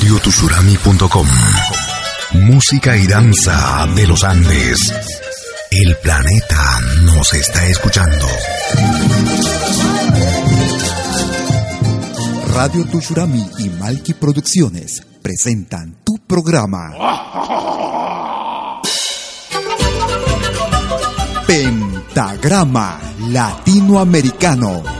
radiotushurami.com. Música y danza de los Andes. El planeta nos está escuchando. Radio Tushurami y Malki Producciones presentan tu programa. Pentagrama Latinoamericano.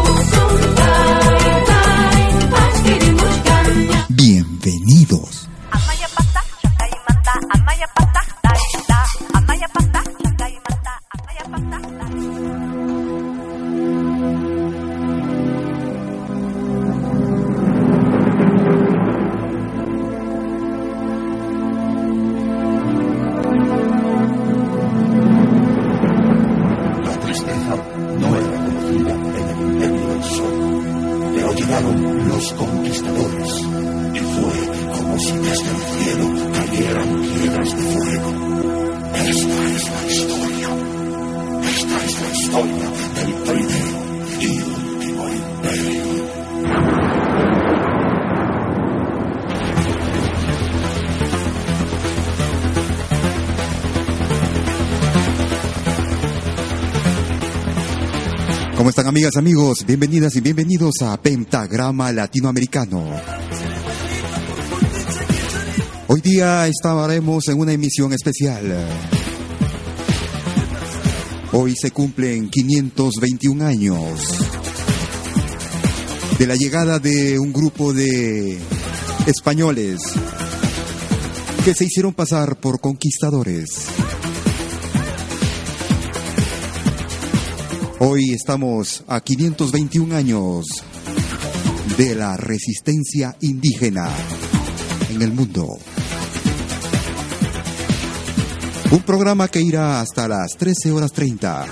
Bienvenidos. Amigas, amigos? Bienvenidas y bienvenidos a Pentagrama Latinoamericano. Hoy día estaremos en una emisión especial. Hoy se cumplen 521 años de la llegada de un grupo de españoles que se hicieron pasar por conquistadores. Hoy estamos a 521 años de la resistencia indígena en el mundo. Un programa que irá hasta las 13 horas 30.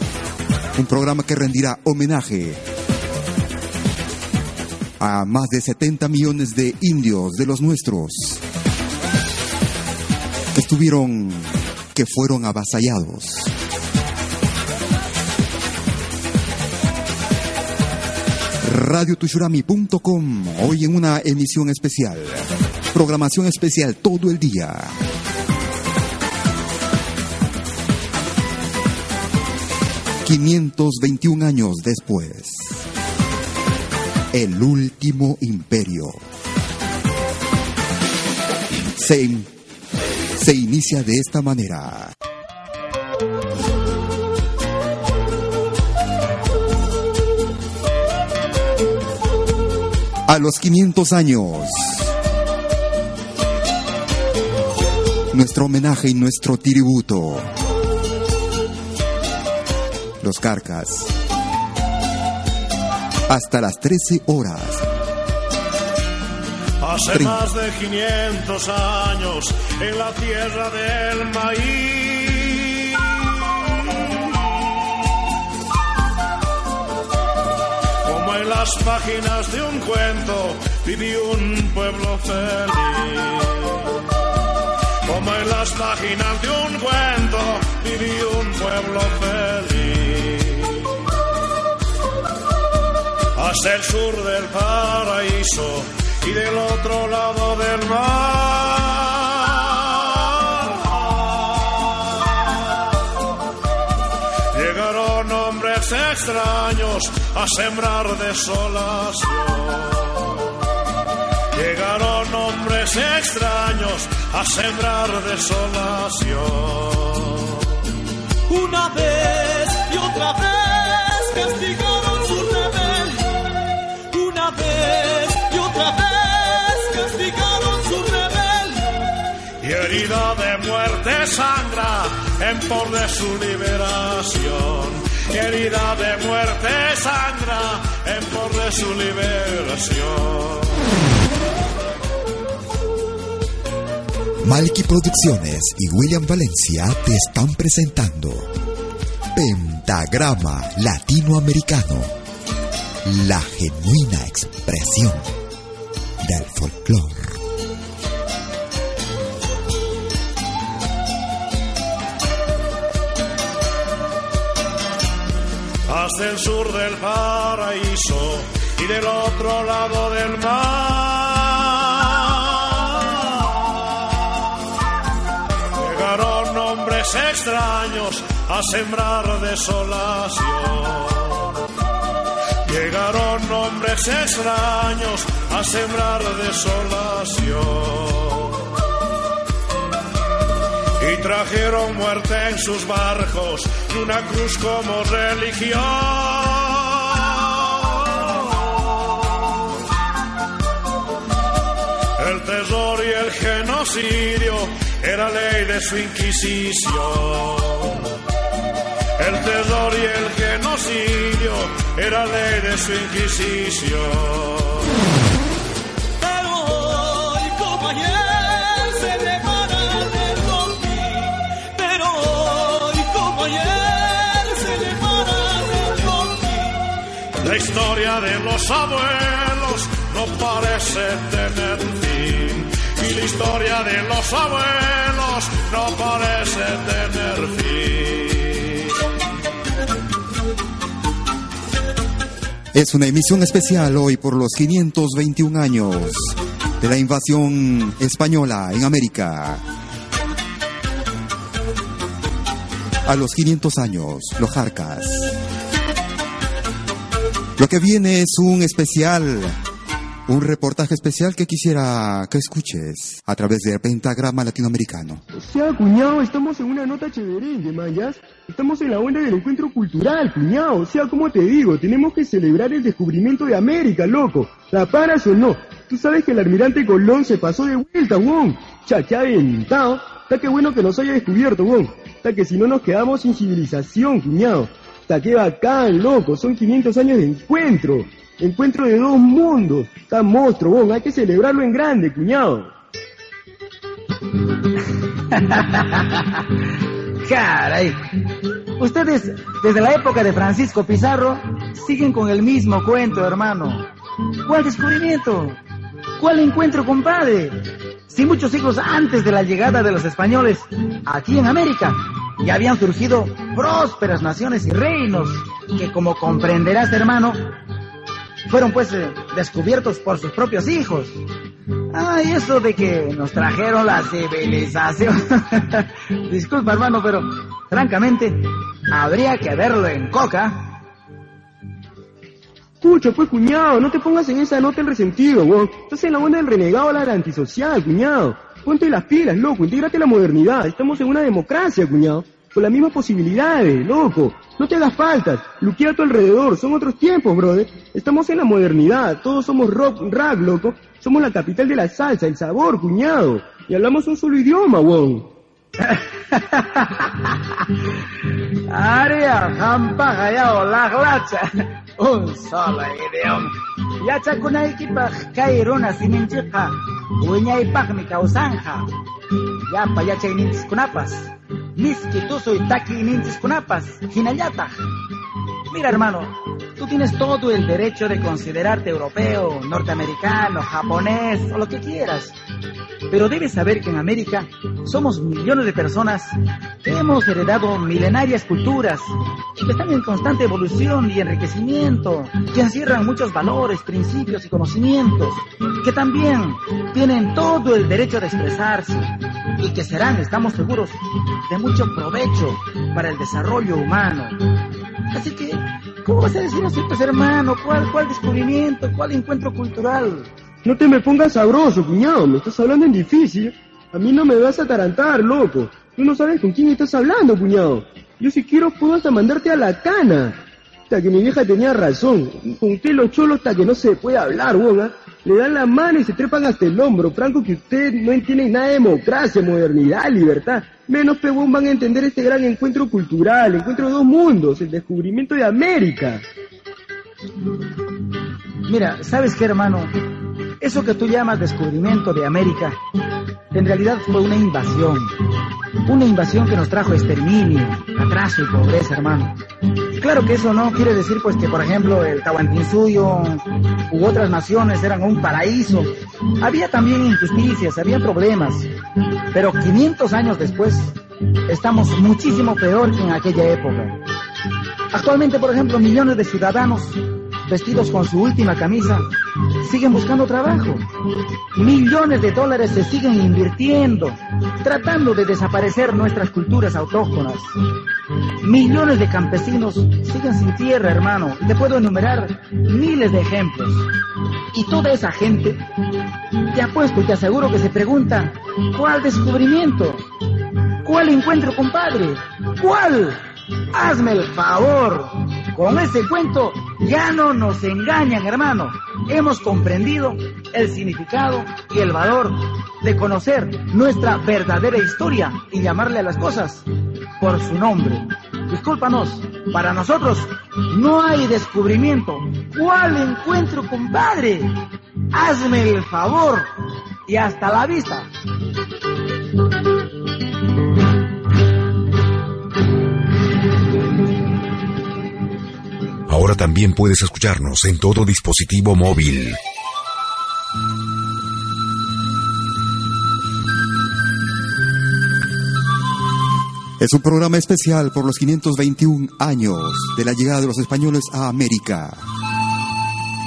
Un programa que rendirá homenaje a más de 70 millones de indios de los nuestros que estuvieron, que fueron avasallados. radiotushurami.com hoy en una emisión especial. Programación especial todo el día. ...521 años después... ...el último imperio... ...se, se inicia de esta manera... A los 500 años. Nuestro homenaje y nuestro tributo. Los Carcas. Hasta las 13 horas. Hace Trin. más de 500 años en la tierra del maíz. En las páginas de un cuento viví un pueblo feliz. Como en las páginas de un cuento viví un pueblo feliz. Hasta el sur del paraíso y del otro lado del mar. A sembrar desolación. Llegaron hombres extraños a sembrar desolación. Una vez y otra vez castigaron su rebel. Una vez y otra vez castigaron su rebel. y herida de muerte sangra en por de su liberación. Herida de muerte sangra en por de su liberación. Malky Producciones y William Valencia te están presentando Pentagrama Latinoamericano, la genuina expresión del folclore. Hasta el sur del paraíso y del otro lado del mar. Llegaron hombres extraños a sembrar desolación. Llegaron hombres extraños a sembrar desolación. Trajeron muerte en sus barcos y una cruz como religión. El terror y el genocidio era ley de su inquisición. El terror y el genocidio era ley de su inquisición. La historia de los abuelos no parece tener fin. Y la historia de los abuelos no parece tener fin. Es una emisión especial hoy por los 521 años de la invasión española en América. A los 500 años, los Jarcas. Lo que viene es un especial, un reportaje especial que quisiera que escuches a través del pentagrama latinoamericano. O sea, cuñado, estamos en una nota chéverengue, mayas. Estamos en la onda del encuentro cultural, cuñado. O sea, como te digo, tenemos que celebrar el descubrimiento de América, loco. ¿La paras o no? Tú sabes que el almirante Colón se pasó de vuelta, weón. Cha, qué aventado. Está que bueno que nos haya descubierto, weón. Está que si no nos quedamos sin civilización, cuñado. Está que bacán, loco. Son 500 años de encuentro. Encuentro de dos mundos. Está monstruo, weón. Hay que celebrarlo en grande, cuñado. Caray. Ustedes, desde la época de Francisco Pizarro, siguen con el mismo cuento, hermano. ¿Cuál descubrimiento? ¿Cuál encuentro, compadre? Si muchos siglos antes de la llegada de los españoles aquí en América, ya habían surgido prósperas naciones y reinos que, como comprenderás, hermano, fueron pues eh, descubiertos por sus propios hijos. Ay, eso de que nos trajeron la civilización. Disculpa, hermano, pero francamente, habría que verlo en coca. Escucha, pues, cuñado, no te pongas en esa nota el resentido, weón. Estás en la onda del renegado la antisocial, cuñado. Ponte las pilas, loco, intégrate a la modernidad. Estamos en una democracia, cuñado. Con las mismas posibilidades, loco. No te hagas faltas. Luquea a tu alrededor. Son otros tiempos, brother. Estamos en la modernidad. Todos somos rock, rap, loco. Somos la capital de la salsa, el sabor, cuñado. Y hablamos un solo idioma, weón. Aria, hampa, gaya, la glacha. Un solo idioma. Yacha kunaykipa kairuna sininchiqa. Uñaypaqmi Wiñaypaqmi yapa ya yachayninchikkunapas misk'i ya takiy nintis kunapas hinallataq Mira, hermano, tú tienes todo el derecho de considerarte europeo, norteamericano, japonés o lo que quieras. Pero debes saber que en América somos millones de personas que hemos heredado milenarias culturas y que están en constante evolución y enriquecimiento, que encierran muchos valores, principios y conocimientos, que también tienen todo el derecho de expresarse y que serán, estamos seguros, de mucho provecho para el desarrollo humano. Así que, ¿cómo vas a decir así, pues hermano? ¿Cuál, cuál descubrimiento? ¿Cuál encuentro cultural? No te me pongas sabroso, cuñado. Me estás hablando en difícil. A mí no me vas a atarantar, loco. Tú no sabes con quién estás hablando, cuñado. Yo si quiero puedo hasta mandarte a la cana. Hasta que mi vieja tenía razón. Con usted los cholos hasta que no se puede hablar, weón. Le dan la mano y se trepan hasta el hombro. Franco que usted no entiende nada de democracia, modernidad, libertad. Menos pegón van a entender este gran encuentro cultural, encuentro de dos mundos, el descubrimiento de América. Mira, ¿sabes qué, hermano? Eso que tú llamas descubrimiento de América En realidad fue una invasión. Una invasión que nos trajo exterminio, atraso y pobreza, hermano. Claro que eso no quiere decir pues que, por ejemplo, el Tahuantinsuyo u otras naciones eran un paraíso. Había también injusticias, había problemas. Pero 500 años después, estamos muchísimo peor que en aquella época. Actualmente, por ejemplo, millones de ciudadanos vestidos con su última camisa siguen buscando trabajo. Millones de dólares se siguen invirtiendo, tratando de desaparecer nuestras culturas autóctonas. Millones de campesinos siguen sin tierra, hermano. Te puedo enumerar miles de ejemplos. Y toda esa gente, te apuesto y te aseguro que se pregunta, ¿cuál descubrimiento? ¿Cuál encuentro, compadre? ¿Cuál? Hazme el favor. Con ese cuento ya no nos engañan, hermano. Hemos comprendido el significado y el valor de conocer nuestra verdadera historia y llamarle a las cosas por su nombre. Discúlpanos, para nosotros no hay descubrimiento. ¿Cuál encuentro, compadre? Hazme el favor y hasta la vista. Ahora también puedes escucharnos en todo dispositivo móvil. Es un programa especial por los 521 años de la llegada de los españoles a América.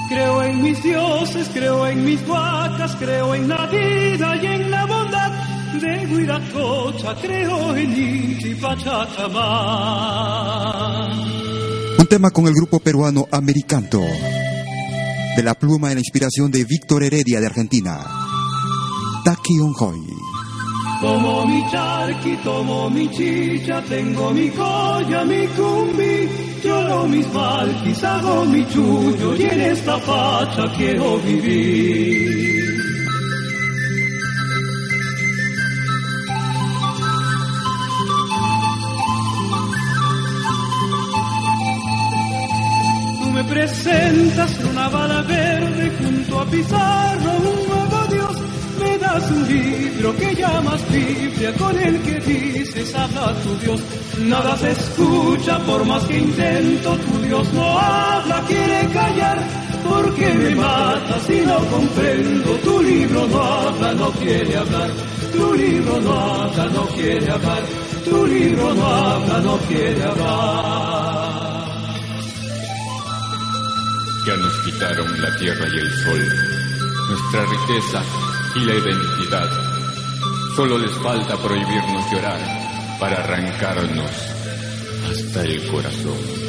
Creo en mis dioses, creo en mis vacas, creo en la vida y en la bondad de Huiracocha, creo en Inti. Tema con el grupo peruano Americanto. De la pluma y la inspiración de Víctor Heredia de Argentina. Taki Onjoy. Tomo mi charqui, tomo mi chicha, tengo mi colla, mi cumbi, lloro mis malquis, hago mi chullo y en esta facha quiero vivir. Presentas una bala verde junto a Pizarro, un nuevo Dios. Me das un libro que llamas Biblia, con el que dices habla tu Dios. Nada se escucha por más que intento, tu Dios no habla, quiere callar. Porque me matas y no comprendo, tu libro no habla, no quiere hablar. Tu libro no habla, no quiere hablar. Tu libro no habla, no quiere hablar. Ya nos quitaron la tierra y el sol, nuestra riqueza y la identidad. Solo les falta prohibirnos llorar para arrancarnos hasta el corazón.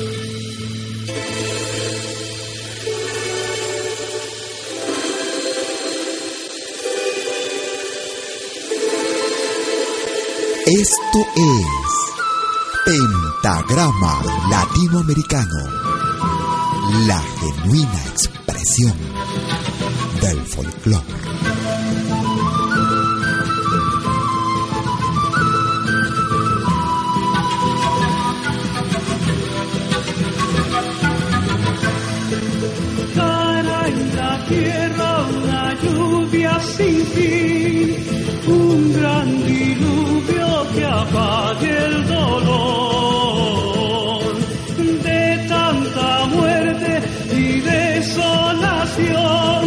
Esto es Pentagrama Latinoamericano, la genuina expresión del folclore. Cara en la tierra una lluvia sin fin, un gran diluvio que apague el dolor de tanta muerte desolación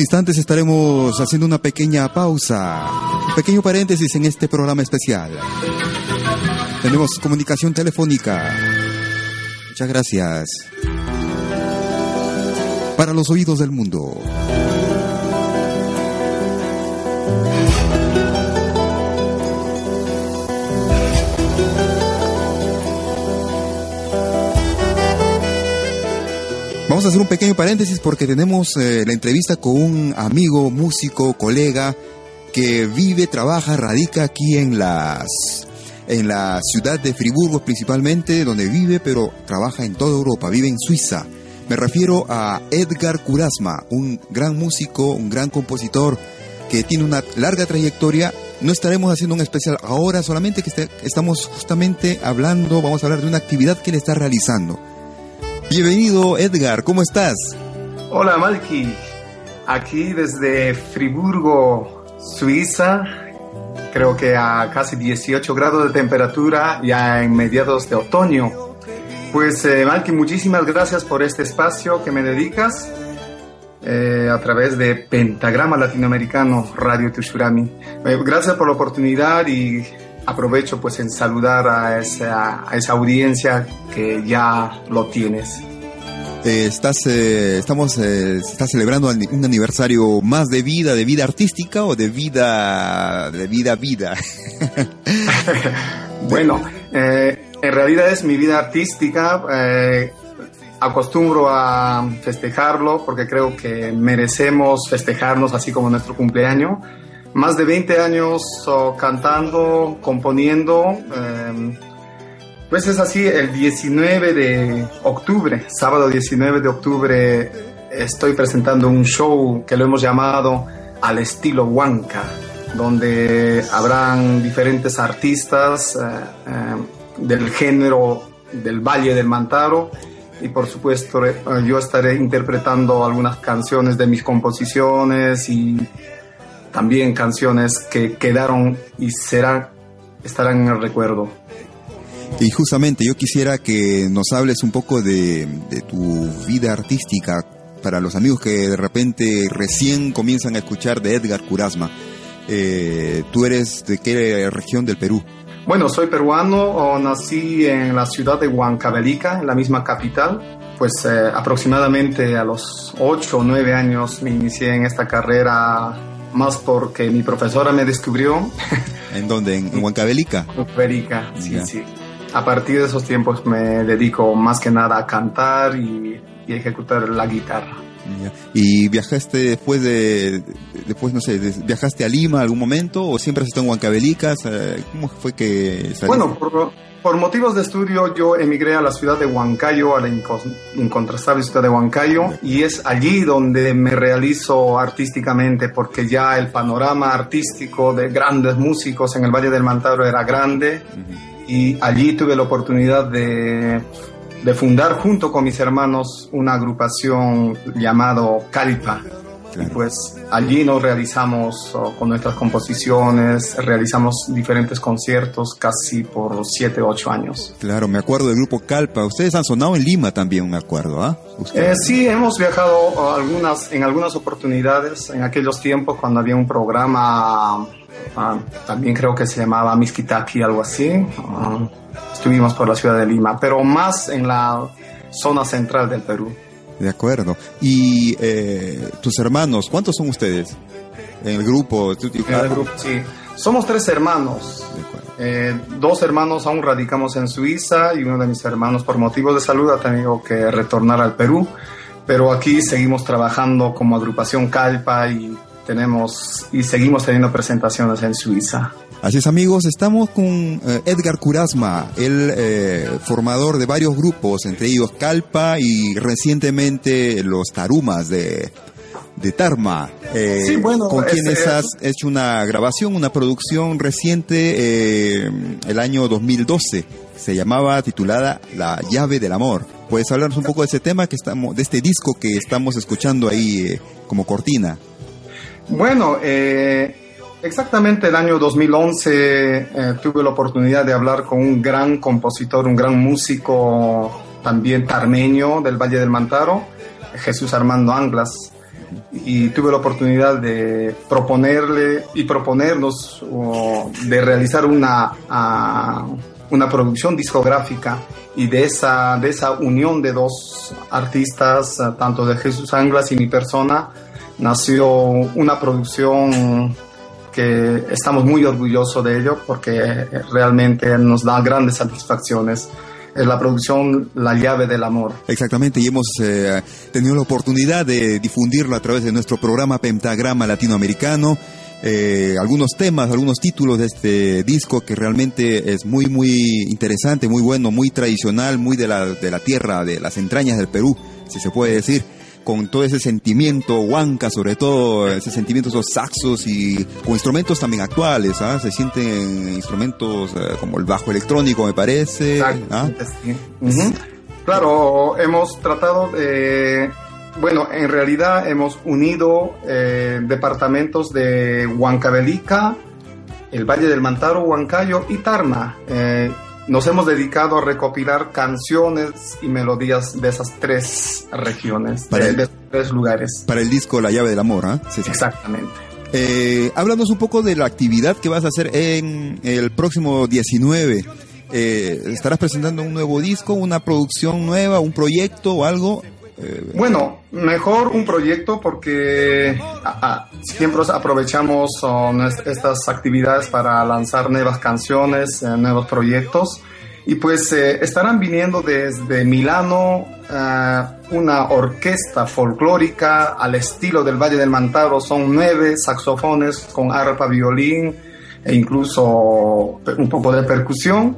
instantes estaremos haciendo una pequeña pausa, pequeño paréntesis en este programa especial. Tenemos comunicación telefónica. Muchas gracias. Para los oídos del mundo. Vamos a hacer un pequeño paréntesis porque tenemos eh, la entrevista con un amigo, músico, colega que vive, trabaja, radica aquí en las en la ciudad de Friburgo principalmente, donde vive, pero trabaja en toda Europa, vive en Suiza. Me refiero a Edgar Kurasma, un gran músico, un gran compositor que tiene una larga trayectoria. No estaremos haciendo un especial ahora, solamente que este, estamos justamente hablando, vamos a hablar de una actividad que él está realizando. Bienvenido Edgar, ¿cómo estás? Hola Malky, aquí desde Friburgo, Suiza, creo que a casi 18 grados de temperatura ya en mediados de otoño. Pues eh, Malky, muchísimas gracias por este espacio que me dedicas eh, a través de Pentagrama Latinoamericano Radio Tushurami. Eh, gracias por la oportunidad y aprovecho pues en saludar a esa, a esa audiencia que ya lo tienes. Eh, estás, eh, estamos, eh, estás celebrando un aniversario más de vida, de vida artística o de vida, de vida vida. bueno, eh, en realidad es mi vida artística. Acostumbro a festejarlo porque creo que merecemos festejarnos así como nuestro cumpleaños más de 20 años cantando, componiendo. Eh, pues es así, el 19 de octubre, sábado 19 de octubre, estoy presentando un show que lo hemos llamado al estilo Huanca, donde habrán diferentes artistas eh, eh, del género del Valle del Mantaro y por supuesto eh, yo estaré interpretando algunas canciones de mis composiciones y también canciones que quedaron y serán, estarán en el recuerdo. Y justamente yo quisiera que nos hables un poco de, de, tu vida artística para los amigos que de repente recién comienzan a escuchar de Edgar Curasma. Eh, ¿Tú eres de qué región del Perú? Bueno, soy peruano, nací en la ciudad de Huancavelica, en la misma capital. Pues eh, aproximadamente a los 8 o 9 años me inicié en esta carrera más porque mi profesora me descubrió. ¿En dónde? ¿En Huancavelica? Huancavelica, sí, yeah. sí. A partir de esos tiempos me dedico más que nada a cantar y, y ejecutar la guitarra. Yeah. ¿Y viajaste después de, después no sé, viajaste a Lima algún momento o siempre has estado en Huancavelica? ¿Cómo fue que saliste? Bueno, por, por, motivos de estudio yo emigré a la ciudad de Huancayo, a la incontrastable ciudad de Huancayo, y es allí donde me realizo artísticamente porque ya el panorama artístico de grandes músicos en el Valle del Mantaro era grande. Uh -huh y allí tuve la oportunidad de, de, fundar junto con mis hermanos una agrupación llamado Calpa. Claro. Y pues allí nos realizamos oh, con nuestras composiciones, realizamos diferentes conciertos casi por 7, 8 años. Claro, me acuerdo del grupo Calpa. Ustedes han sonado en Lima también, me acuerdo, ¿ah? ¿eh? Eh, sí, hemos viajado algunas, en algunas oportunidades, en aquellos tiempos cuando había un programa Uh, también creo que se llamaba Miskitaki, algo así. Uh, estuvimos por la ciudad de Lima, pero más en la zona central del Perú. De acuerdo. ¿Y eh, tus hermanos, cuántos son ustedes en el grupo? En el grupo, sí. Somos tres hermanos. Eh, dos hermanos aún radicamos en Suiza y uno de mis hermanos por motivos de salud ha tenido que retornar al Perú. Pero aquí seguimos trabajando como agrupación Calpa y tenemos y seguimos teniendo presentaciones en Suiza. Así es amigos, estamos con eh, Edgar Curasma, el eh, formador de varios grupos, entre ellos Calpa y recientemente los Tarumas de, de Tarma, eh, sí, bueno, con quienes has hecho una grabación, una producción reciente el año 2012. Se llamaba titulada La llave del amor. ¿Puedes hablarnos un poco de ese tema que estamos, de este disco que estamos escuchando ahí como cortina? Bueno, eh, exactamente el año 2011 eh, tuve la oportunidad de hablar con un gran compositor, un gran músico también tarmeño del Valle del Mantaro, Jesús Armando Anglas. y tuve la oportunidad de proponerle y proponernos de realizar una, una producción discográfica y de esa, de esa unión de dos artistas, tanto de Jesús Anglas y mi persona, nació una producción que estamos muy orgullosos de ello porque realmente nos da grandes satisfacciones es la producción La llave del amor. Exactamente, y hemos eh, tenido la oportunidad de difundirlo a través de nuestro programa Pentagrama Latinoamericano. Eh, algunos temas, algunos títulos de este disco que realmente es muy, muy interesante, muy bueno, muy tradicional, muy de la, de la tierra, de las entrañas del Perú, si se puede decir con todo ese sentimiento huanca, sobre todo ese sentimiento, esos saxos y con instrumentos también actuales, ¿ah? Se sienten instrumentos eh, como el bajo electrónico, me parece. ¿ah? Claro, hemos tratado de... Bueno, en realidad hemos unido eh, departamentos de Huancavelica, el Valle del Mantaro, Huancayo y Tarma. Eh, nos hemos dedicado a recopilar canciones y melodías de esas tres regiones, de, esos tres lugares. Para el disco La llave del amor, ¿ah? Sí, Exactamente. Eh, háblanos un poco de la actividad que vas a hacer en el próximo 19. Eh, ¿Estarás presentando un nuevo disco, una producción nueva, un proyecto o algo? Eh, bueno, mejor un proyecto porque siempre aprovechamos estas actividades para lanzar nuevas canciones, eh, nuevos proyectos. Y pues eh, estarán viniendo desde Milano una orquesta folclórica al estilo del Valle del Mantaro. Son nueve saxofones con arpa, violín e incluso un poco de percusión.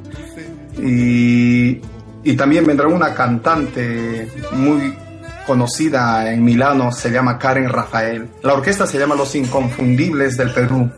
Y también vendrá una cantante muy conocida en Milano, se llama Karen Rafael. La orquesta se llama Los Inconfundibles del Perú.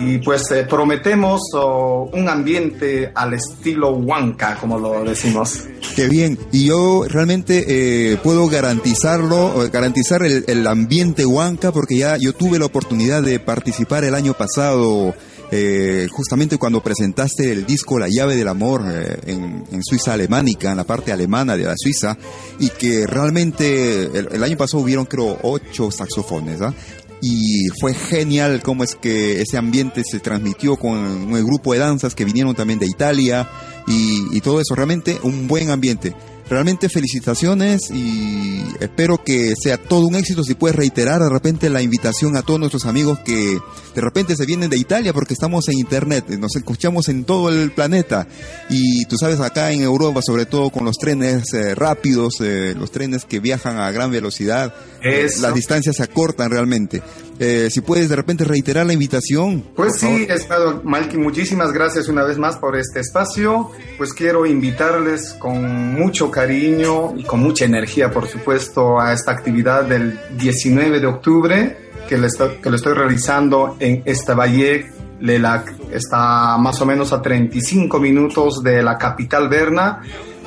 Y pues eh, prometemos oh, un ambiente al estilo Huanca, como lo decimos. Qué bien. Y yo realmente eh, puedo garantizarlo, garantizar el, el ambiente Huanca, porque ya yo tuve la oportunidad de participar el año pasado eh, justamente cuando presentaste el disco La llave del amor eh, en, Suiza alemánica, en la parte alemana de la Suiza, y que realmente el, año pasado hubieron creo ocho saxofones, ¿ah? y fue genial cómo es que ese ambiente se transmitió con un grupo de danzas que vinieron también de Italia y, y todo eso, realmente un buen ambiente. Realmente felicitaciones y espero que sea todo un éxito. Si puedes reiterar de repente la invitación a todos nuestros amigos que de repente se vienen de Italia porque estamos en internet, nos escuchamos en todo el planeta y tú sabes acá en Europa, sobre todo con los trenes eh, rápidos, eh, los trenes que viajan a gran velocidad, las distancias se acortan realmente. Si puedes de repente reiterar la invitación. Pues sí, Estado Malky, muchísimas gracias una vez más por este espacio. Pues quiero invitarles con mucho cariño y con mucha energía, por supuesto, a esta actividad del 19 de octubre que lo estoy, que estoy realizando en Estavayer, Lelac. Está más o menos a 35 minutos de la capital Berna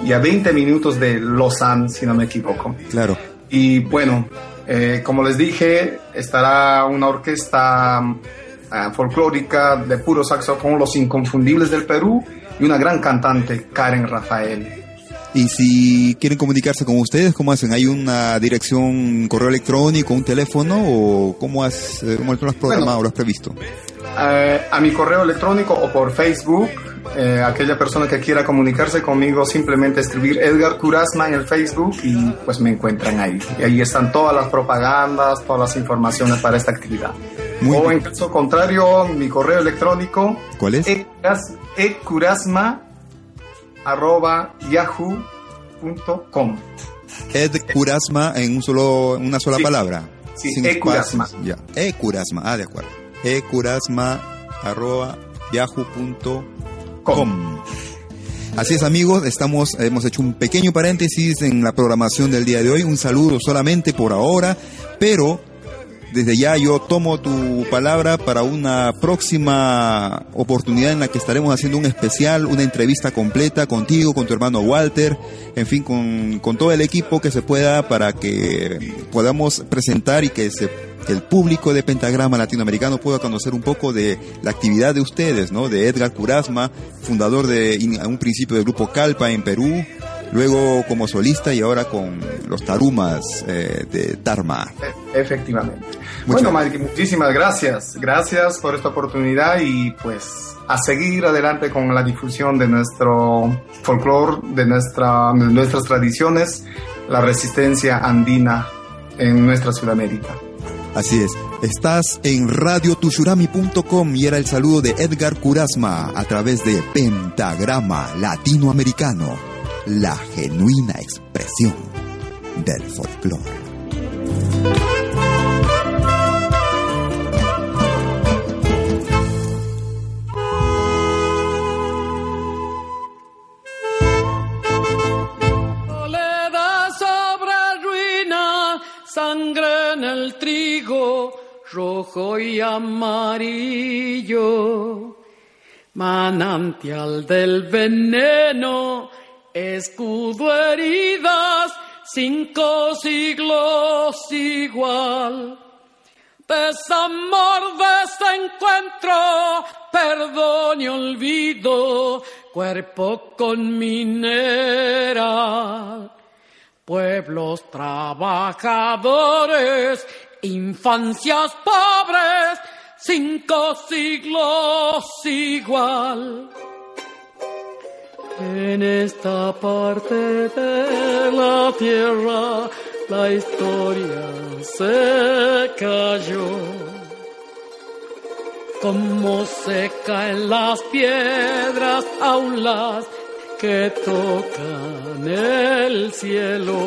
y a 20 minutos de Lausanne, si no me equivoco. Claro. Y bueno, eh, como les dije, estará una orquesta eh, folclórica de puro saxofón, Los Inconfundibles del Perú, y una gran cantante, Karen Rafael. Y si quieren comunicarse con ustedes, ¿cómo hacen? ¿Hay una dirección, correo electrónico, un teléfono o cómo, has, eh, cómo lo has programado o lo has previsto? Eh, a mi correo electrónico o por Facebook, eh, aquella persona que quiera comunicarse conmigo, simplemente escribir Edgar Curasma en el Facebook y pues me encuentran ahí. Y ahí están todas las propagandas, todas las informaciones para esta actividad. o en caso contrario, mi correo electrónico. ¿Cuál es? Ecurasma arroba yahoo.com. Ed Curasma en un solo, una sola palabra. Sí, Sin Curasma. Ya. E Curasma, ah, de acuerdo. E Curasma arroba yahoo.com. Así es amigos, estamos, hemos hecho un pequeño paréntesis en la programación del día de hoy, un saludo solamente por ahora, pero desde ya yo tomo tu palabra para una próxima oportunidad en la que estaremos haciendo un especial, una entrevista completa contigo, con tu hermano Walter, en fin, con, con todo el equipo que se pueda para que podamos presentar y que, se, el público de Pentagrama Latinoamericano pueda conocer un poco de la actividad de ustedes, ¿no? De Edgar Curasma, fundador de un principio del grupo Calpa en Perú, luego como solista y ahora con los Tarumas eh, de Dharma. E- Efectivamente. Bueno, Mike, muchísimas gracias. Gracias por esta oportunidad y pues a seguir adelante con la difusión de nuestro folclore, de, nuestra, de nuestras tradiciones, la resistencia andina en nuestra Sudamérica. Así es, estás en radiotushurami.com y era el saludo de Edgar Curasma a través de Pentagrama Latinoamericano, la genuina expresión del folclore. Sangre en el trigo, rojo y amarillo. Manantial del veneno, escudo heridas, cinco siglos igual. Desamor, desencuentro, perdón y olvido, cuerpo con mineral. Pueblos trabajadores, infancias pobres, cinco siglos igual. En esta parte de la tierra la historia se cayó. Como se caen las piedras, aún las que tocan el cielo.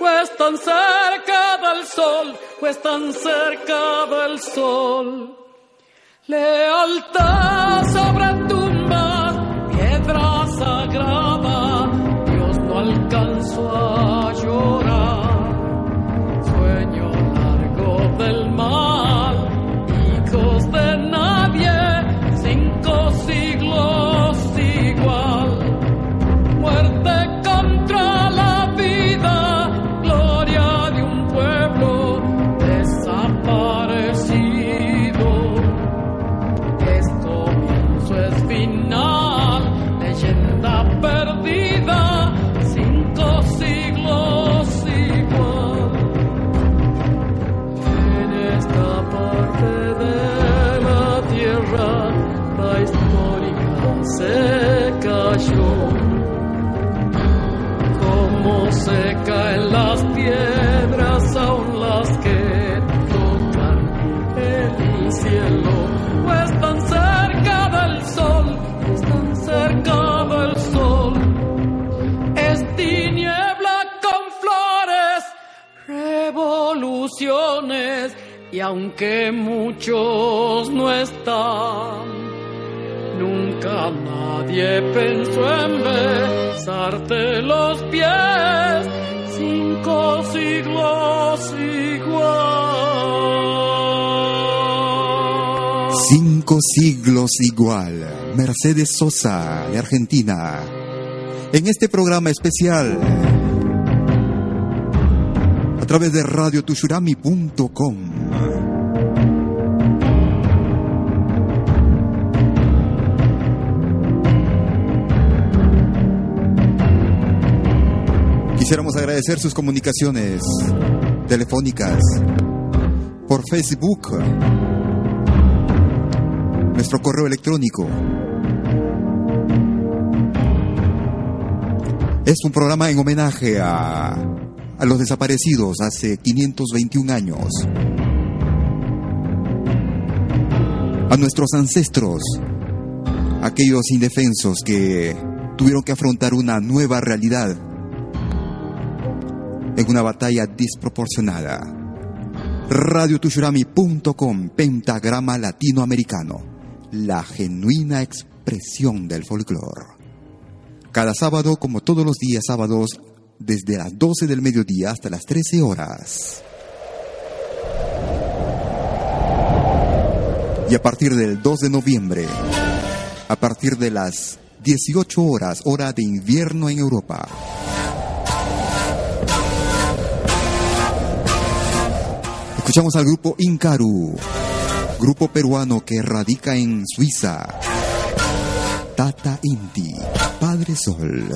O están cerca del sol, o están cerca del sol. Lealtad sobre tumbas, se caen las piedras, aún las que tocan el cielo. O están cerca del sol, o están cerca del sol. Es tiniebla con flores, revoluciones, y aunque muchos no están, nunca nadie pensó en besarte los pies, cinco siglos igual. Cinco siglos igual. Mercedes Sosa, de Argentina. En este programa especial, a través de radiotushurami.com. Quisiéramos agradecer sus comunicaciones telefónicas por Facebook, nuestro correo electrónico. Es un programa en homenaje a, a los desaparecidos hace 521 años. A nuestros ancestros, aquellos indefensos que tuvieron que afrontar una nueva realidad en una batalla desproporcionada. radiotushurami.com Pentagrama Latinoamericano, la genuina expresión del folclore. Cada sábado, como todos los días sábados, desde las 12 del mediodía hasta las 13 horas. Y a partir del 2 de noviembre, a partir de las 18 horas, hora de invierno en Europa. Escuchamos al grupo Incaru, grupo peruano que radica en Suiza. Tata Inti, Padre Sol.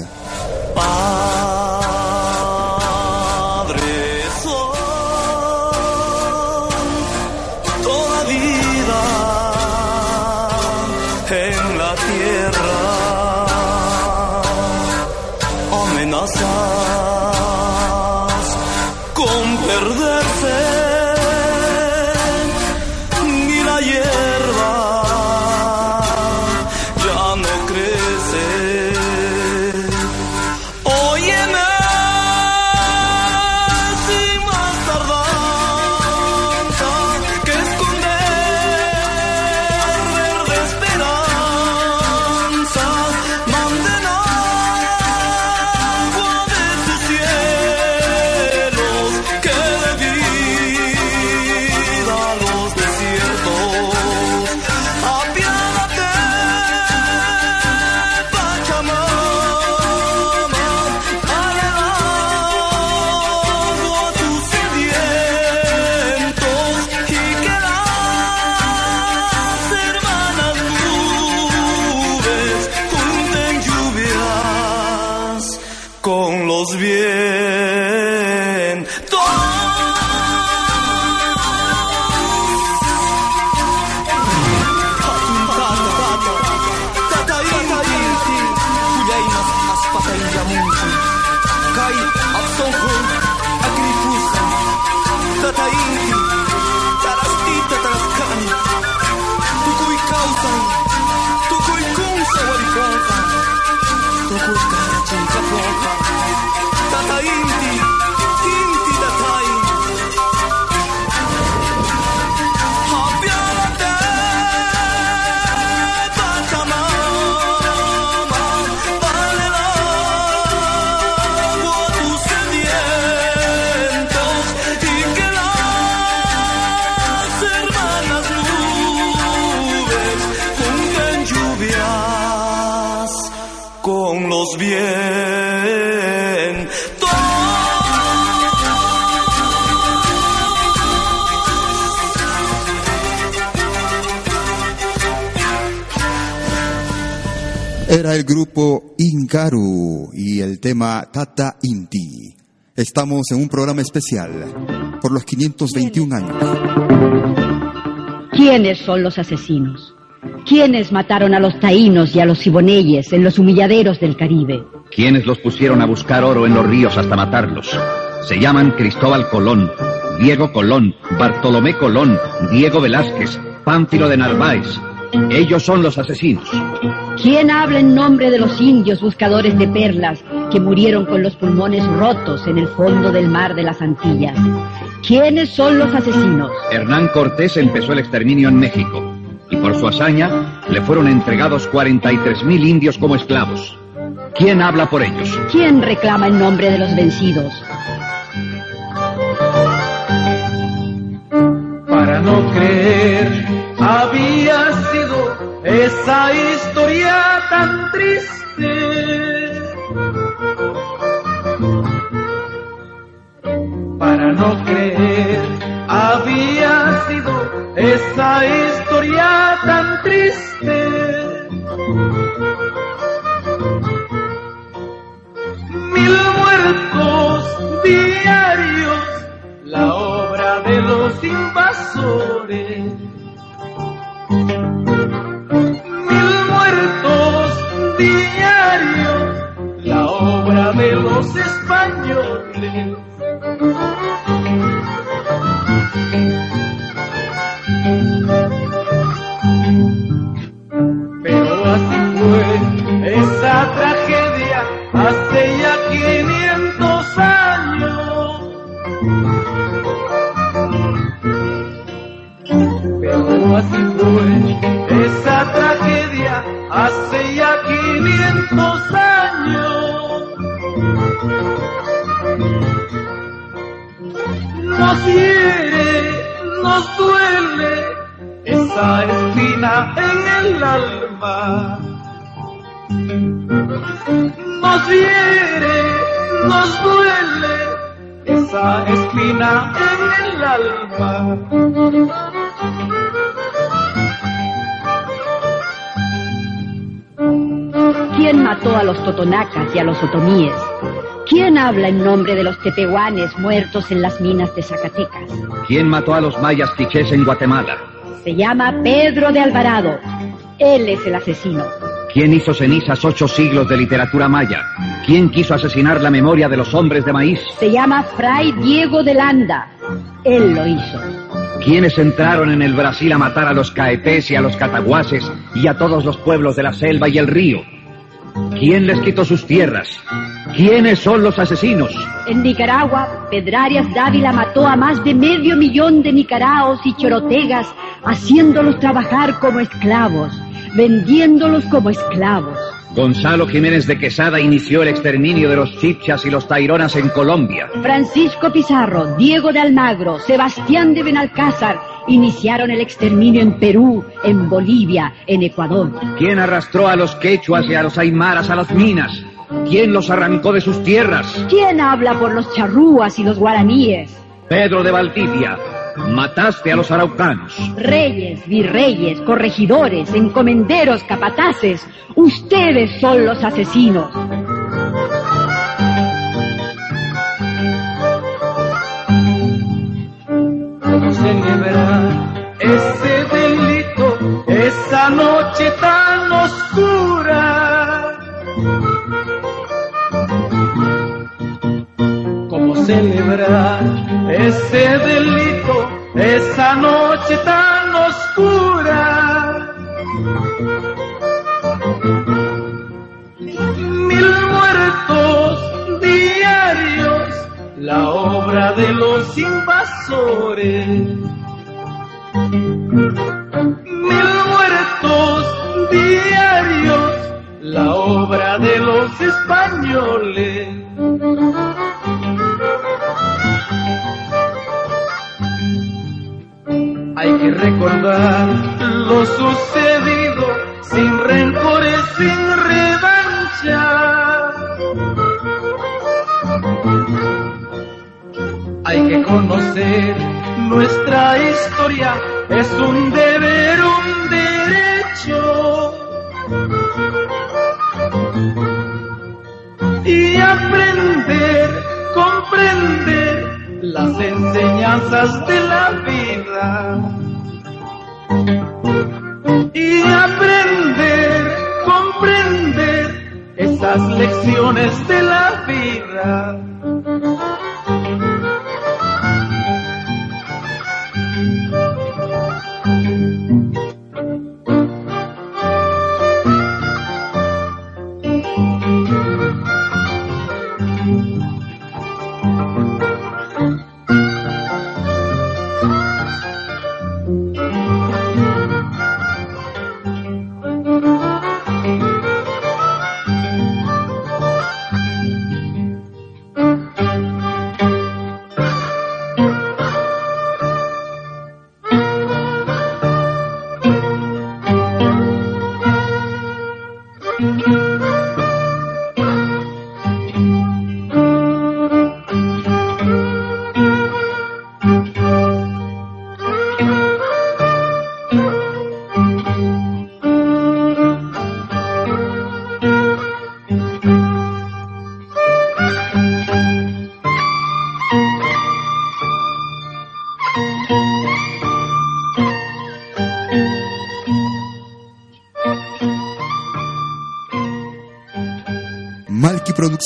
Era el grupo Ingaru y el tema Tata Inti. Estamos en un programa especial por los 521 años. ¿Quiénes son los asesinos? ¿Quiénes mataron a los taínos y a los siboneyes en los humilladeros del Caribe? ¿Quiénes los pusieron a buscar oro en los ríos hasta matarlos? Se llaman Cristóbal Colón, Diego Colón, Bartolomé Colón, Diego Velázquez, Pánfilo de Narváez. Ellos son los asesinos. ¿Quién habla en nombre de los indios buscadores de perlas que murieron con los pulmones rotos en el fondo del mar de las Antillas? ¿Quiénes son los asesinos? Hernán Cortés empezó el exterminio en México y por su hazaña le fueron entregados 43.000 indios como esclavos. ¿Quién habla por ellos? ¿Quién reclama en nombre de los vencidos? Para no creer había sido esa historia tan triste. Para no creer había sido esa historia tan triste. Mil muertos diarios, la obra de los invasores. Diarios, la obra de los españoles. Los otomíes? ¿Quién habla en nombre de los tepehuanes muertos en las minas de Zacatecas? ¿Quién mató a los mayas quichés en Guatemala? Se llama Pedro de Alvarado. Él es el asesino. ¿Quién hizo cenizas ocho siglos de literatura maya? ¿Quién quiso asesinar la memoria de los hombres de maíz? Se llama Fray Diego de Landa. Él lo hizo. ¿Quiénes entraron en el Brasil a matar a los caetés y a los cataguases y a todos los pueblos de la selva y el río? ¿Quién les quitó sus tierras? ¿Quiénes son los asesinos? En Nicaragua, Pedrarias Dávila mató a más de medio millón de nicaraos y chorotegas, haciéndolos trabajar como esclavos, vendiéndolos como esclavos. Gonzalo Jiménez de Quesada inició el exterminio de los chipchas y los taironas en Colombia. Francisco Pizarro, Diego de Almagro, Sebastián de Benalcázar iniciaron el exterminio en Perú, en Bolivia, en Ecuador. ¿Quién arrastró a los quechuas y a los aymaras a las minas? ¿Quién los arrancó de sus tierras? ¿Quién habla por los charrúas y los guaraníes? Pedro de Valdivia, mataste a los araucanos. Reyes, virreyes, corregidores, encomenderos, capataces, ustedes son los asesinos. ¿Cómo celebrar ese delito, esa noche tan oscura? ¿Cómo celebrar ese delito, esa noche tan oscura? Mil muertos diarios, la obra de los invasores. Mil muertos diarios, la obra de los españoles. Hay que recordar lo sucedido sin rencores, sin revancha. Hay que conocer nuestra historia, es un deber, un derecho. Y aprender, comprender las enseñanzas de la vida.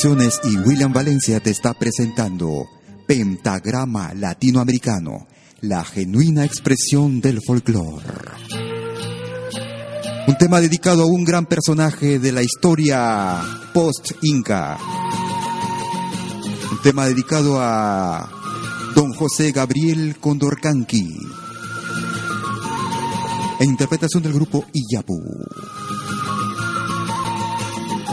Y William Valencia te está presentando Pentagrama Latinoamericano, la genuina expresión del folclore. Un tema dedicado a un gran personaje de la historia post-inca. Un tema dedicado a don José Gabriel Condorcanqui. En interpretación del grupo Iyapu.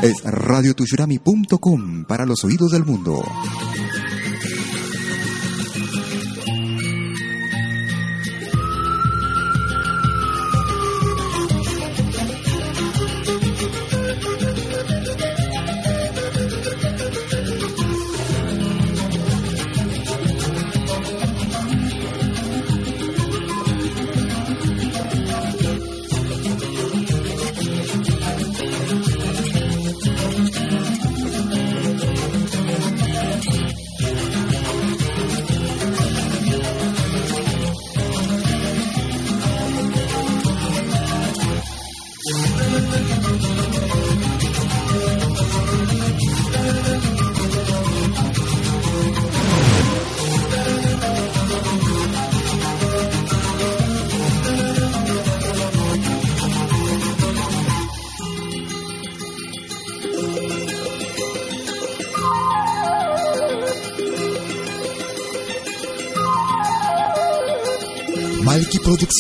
Es radiotushurami.com para los oídos del mundo.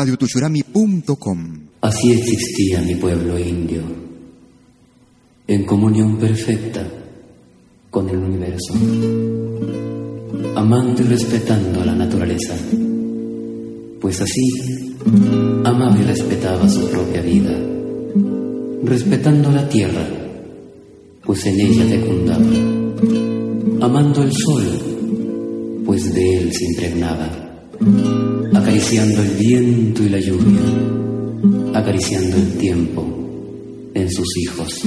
Radiotuchurami.com. Así existía mi pueblo indio, en comunión perfecta con el universo, amando y respetando a la naturaleza, pues así amaba y respetaba su propia vida, respetando la tierra, pues en ella fecundaba, amando el sol, pues de él se impregnaba, acariciando el viento y la lluvia, acariciando el tiempo en sus hijos.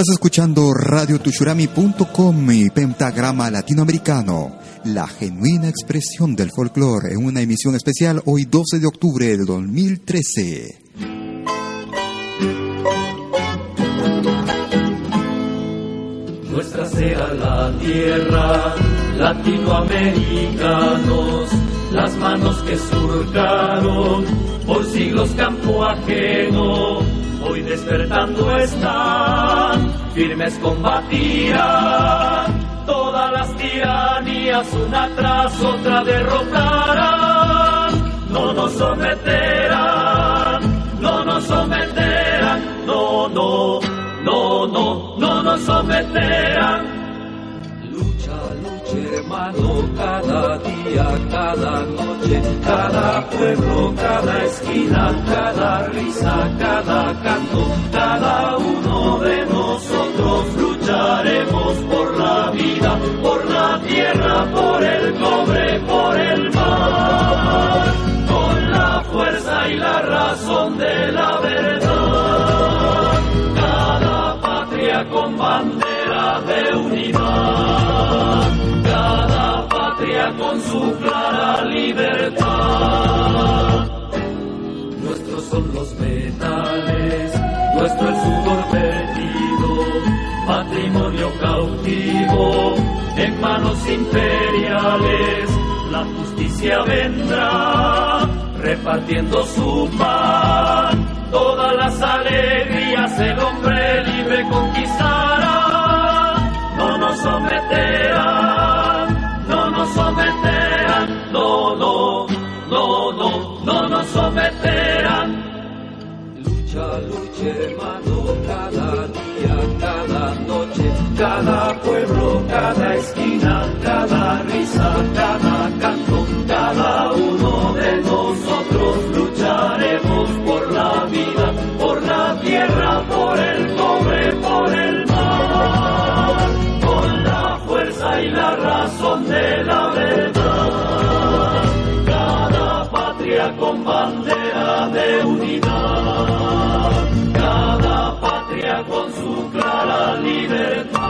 Estás escuchando radiotushurami.com y Pentagrama Latinoamericano, la genuina expresión del folclore en una emisión especial hoy 12 de octubre de 2013. Nuestra será la tierra, latinoamericanos, las manos que surcaron por siglos campo ajeno, hoy despertando están, firmes combatirán, todas las tiranías una tras otra derrotarán, no nos someterán, no nos someterán, no, no, no, no, no nos someterán. Lucha, lucha hermano, cada día, cada noche, cada pueblo, cada esquina, cada risa, cada canto, cada uno de nosotros lucharemos por la vida, por la tierra, por el cobre, por el mar, con la fuerza y la razón de la verdad. Cada patria con bandera de unidad, cada patria con su clara libertad. Nuestros son los metales, nuestro el sudor patrimonio cautivo en manos imperiales. La justicia vendrá repartiendo su pan, todas las alegrías el hombre libre conquistará. No nos someterán, Lucha, hermano, cada día, cada noche, cada pueblo, cada esquina, cada risa, cada canto, cada uno de nosotros lucharemos por la vida, por la tierra, por el cobre, por el mar, con la fuerza y la razón de la verdad. Cada patria con bandera de unidad, con su clara libertad.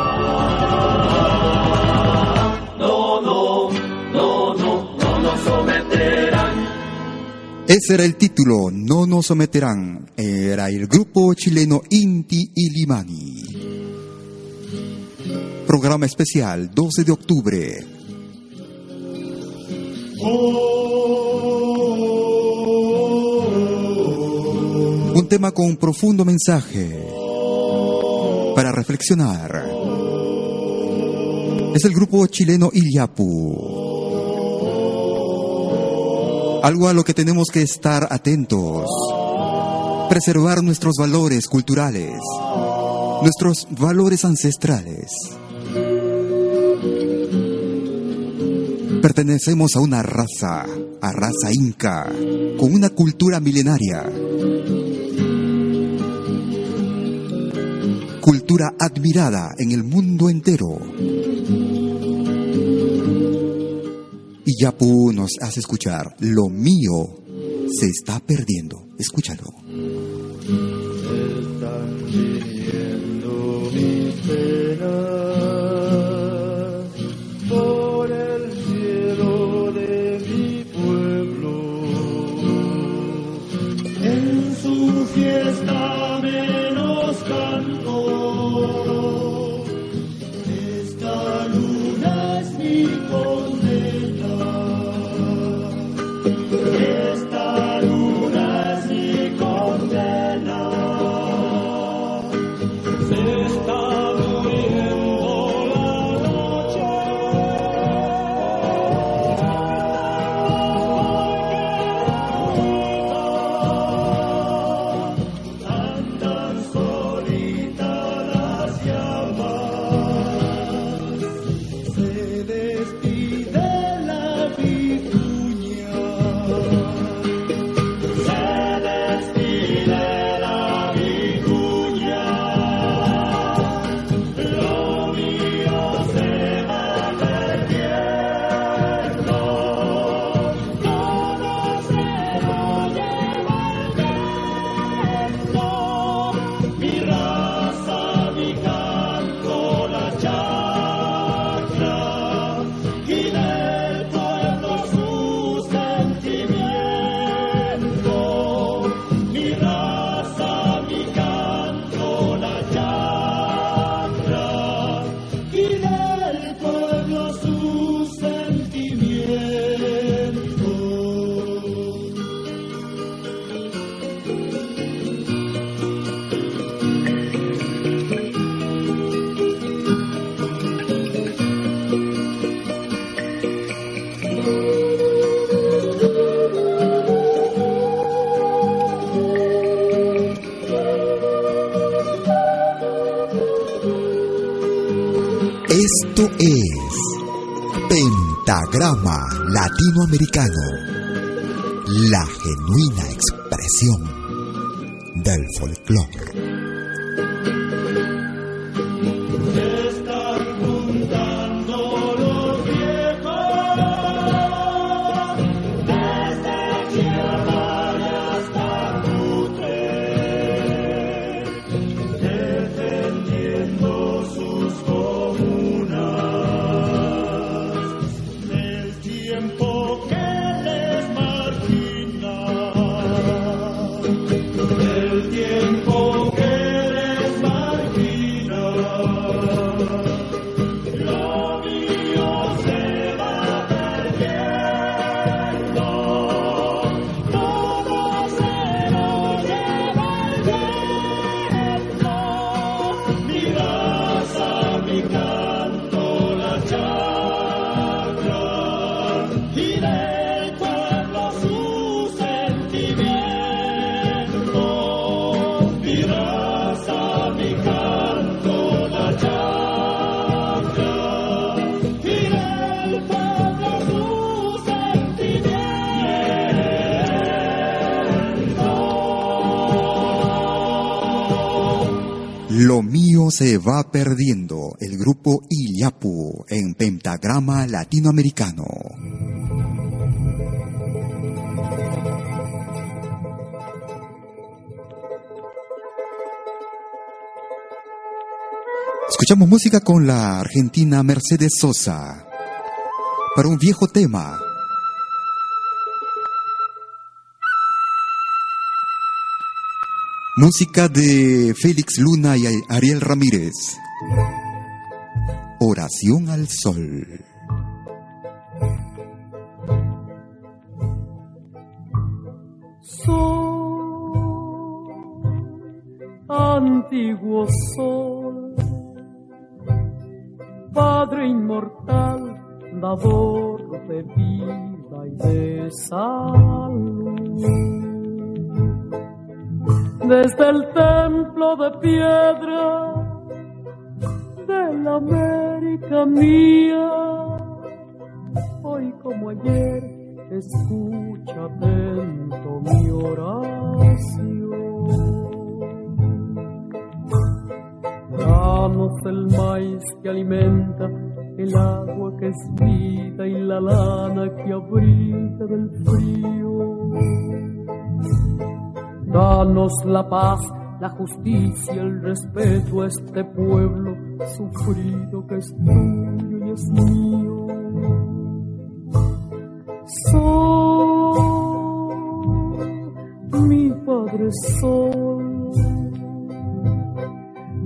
No, no, no, no, no nos someterán. Ese era el título, No nos someterán. Era el grupo chileno Inti Ilimani. Programa especial 12 de octubre. Un tema con profundo mensaje para reflexionar. Es el grupo chileno Iliapu. Algo a lo que tenemos que estar atentos. Preservar nuestros valores culturales, nuestros valores ancestrales. Pertenecemos a una raza, a raza inca, con una cultura milenaria. Cultura admirada en el mundo entero. Y Yapu nos hace escuchar, lo mío se está perdiendo. Escúchalo. Pentagrama Latinoamericano, la genuina expresión del folclore. Se va perdiendo. El grupo Iyapu en Pentagrama Latinoamericano. Escuchamos música con la argentina Mercedes Sosa para un viejo tema. Música de Félix Luna y Ariel Ramírez. Oración al Sol. antiguo sol, Padre inmortal, dador de vida y de salud. Desde el templo de piedra de la América mía, hoy como ayer, escucha atento mi oración. Danos el maíz que alimenta, el agua que es vida y la lana que abriga del frío. Danos la paz, la justicia, el respeto a este pueblo sufrido que es tuyo y es mío. Sol, mi Padre Sol,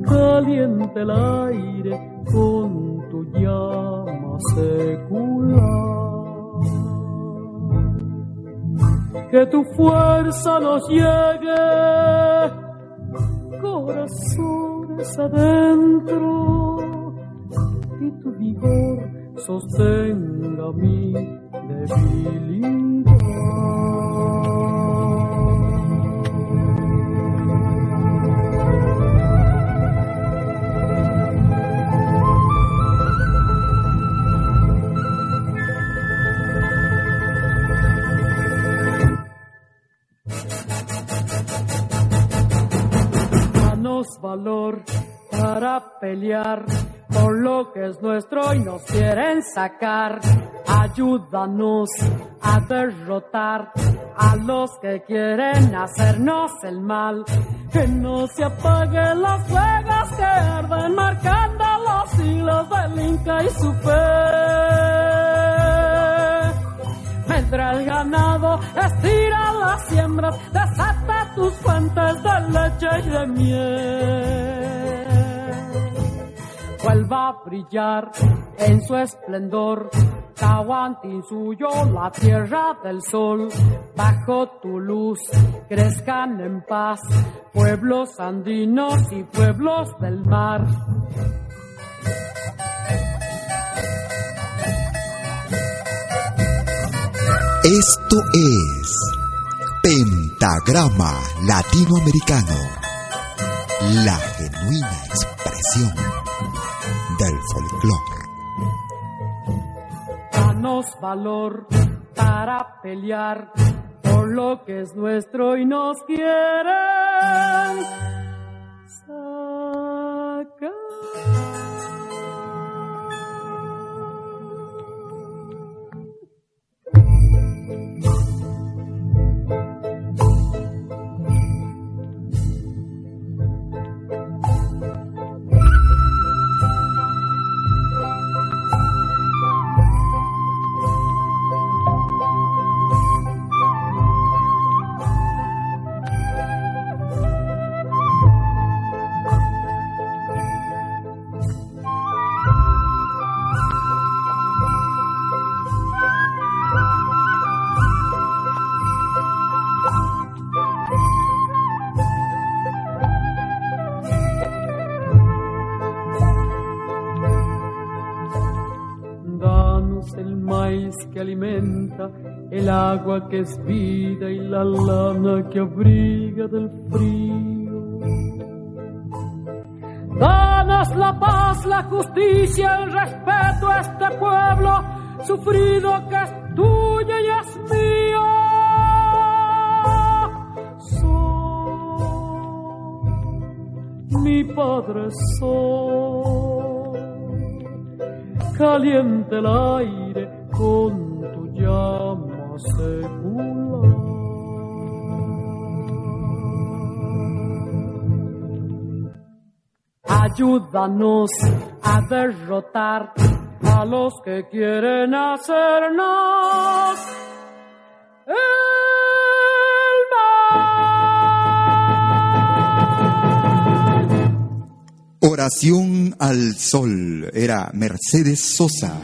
caliente el aire con tu llama secular. Que tu fuerza nos llegue, corazones adentro, y tu vigor sostenga mi debilidad. Valor para pelear por lo que es nuestro y nos quieren sacar. Ayúdanos a derrotar a los que quieren hacernos el mal. Que no se apaguen las fuegas que arden marcando los siglos del Inca y su fe. Vendrá el ganado, estira las siembras, desata tus fuentes de leche y de miel. Vuelva a brillar en su esplendor, Tahuantín suyo, la tierra del sol. Bajo tu luz crezcan en paz pueblos andinos y pueblos del mar. Esto es Pentagrama Latinoamericano, la genuina expresión del folclore. Danos valor para pelear por lo que es nuestro y nos quieren sacar. El agua que es vida y la lana que abriga del frío. Danos la paz, la justicia, el respeto a este pueblo sufrido que es tuyo y es mío. Soy mi padre soy caliente el aire con tu llama Ayúdanos a derrotar a los que quieren hacernos el Oración al Sol era Mercedes Sosa.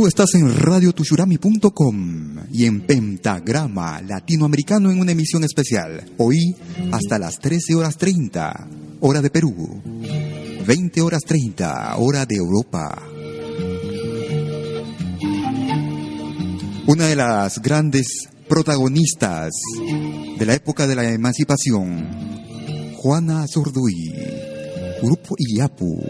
Tú estás en radiotushurami.com y en Pentagrama Latinoamericano en una emisión especial. Hoy hasta las 13 horas 30, hora de Perú. 20 horas 30, hora de Europa. Una de las grandes protagonistas de la época de la emancipación, Juana Zurduy, Grupo Iyapu.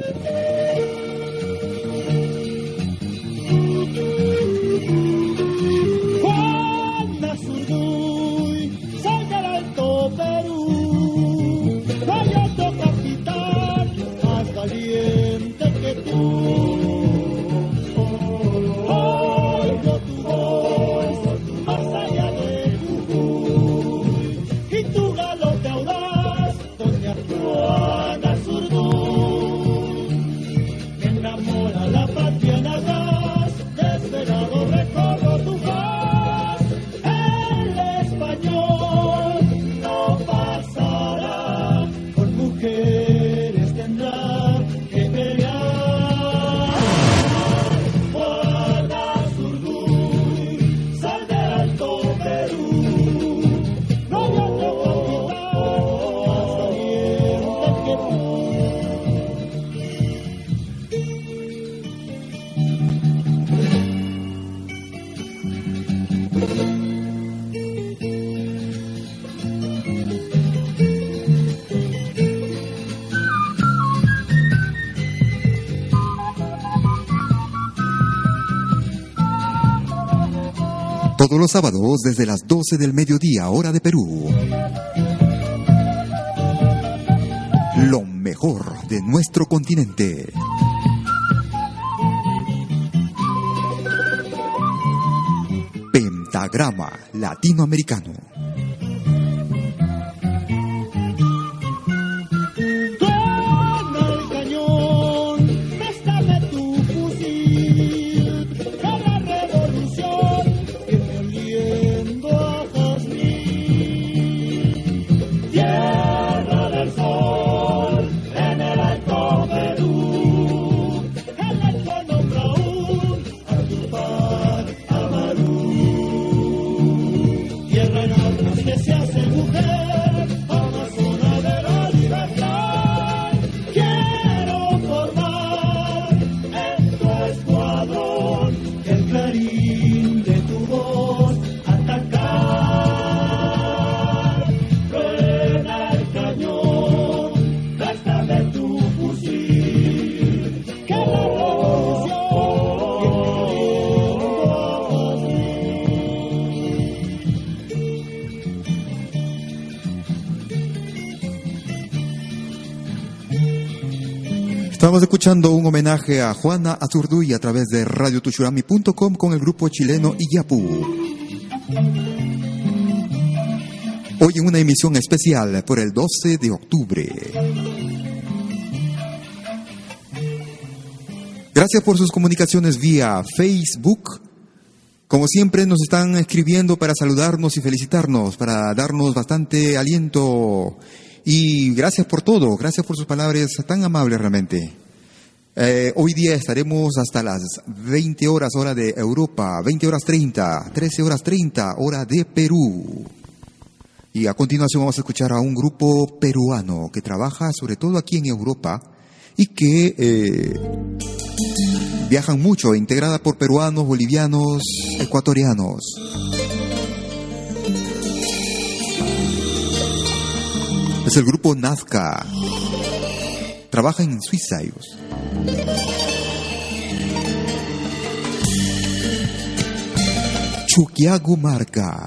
Todos los sábados desde las 12 del mediodía, hora de Perú. Lo mejor de nuestro continente. Pentagrama Latinoamericano. Estamos escuchando un homenaje a Juana Azurduy a través de radiotuchurami.com con el grupo chileno Iyapu. Hoy en una emisión especial por el 12 de octubre. Gracias por sus comunicaciones vía Facebook. Como siempre nos están escribiendo para saludarnos y felicitarnos, para darnos bastante aliento y gracias por todo, gracias por sus palabras tan amables realmente. Eh, hoy día estaremos hasta las 20 horas hora de Europa, 20 horas 30, 13 horas 30 hora de Perú. Y a continuación vamos a escuchar a un grupo peruano que trabaja sobre todo aquí en Europa y que eh, viajan mucho, integrada por peruanos, bolivianos, ecuatorianos. Es el grupo Nazca. Trabaja en Suiza ellos. Chuquiago Marca.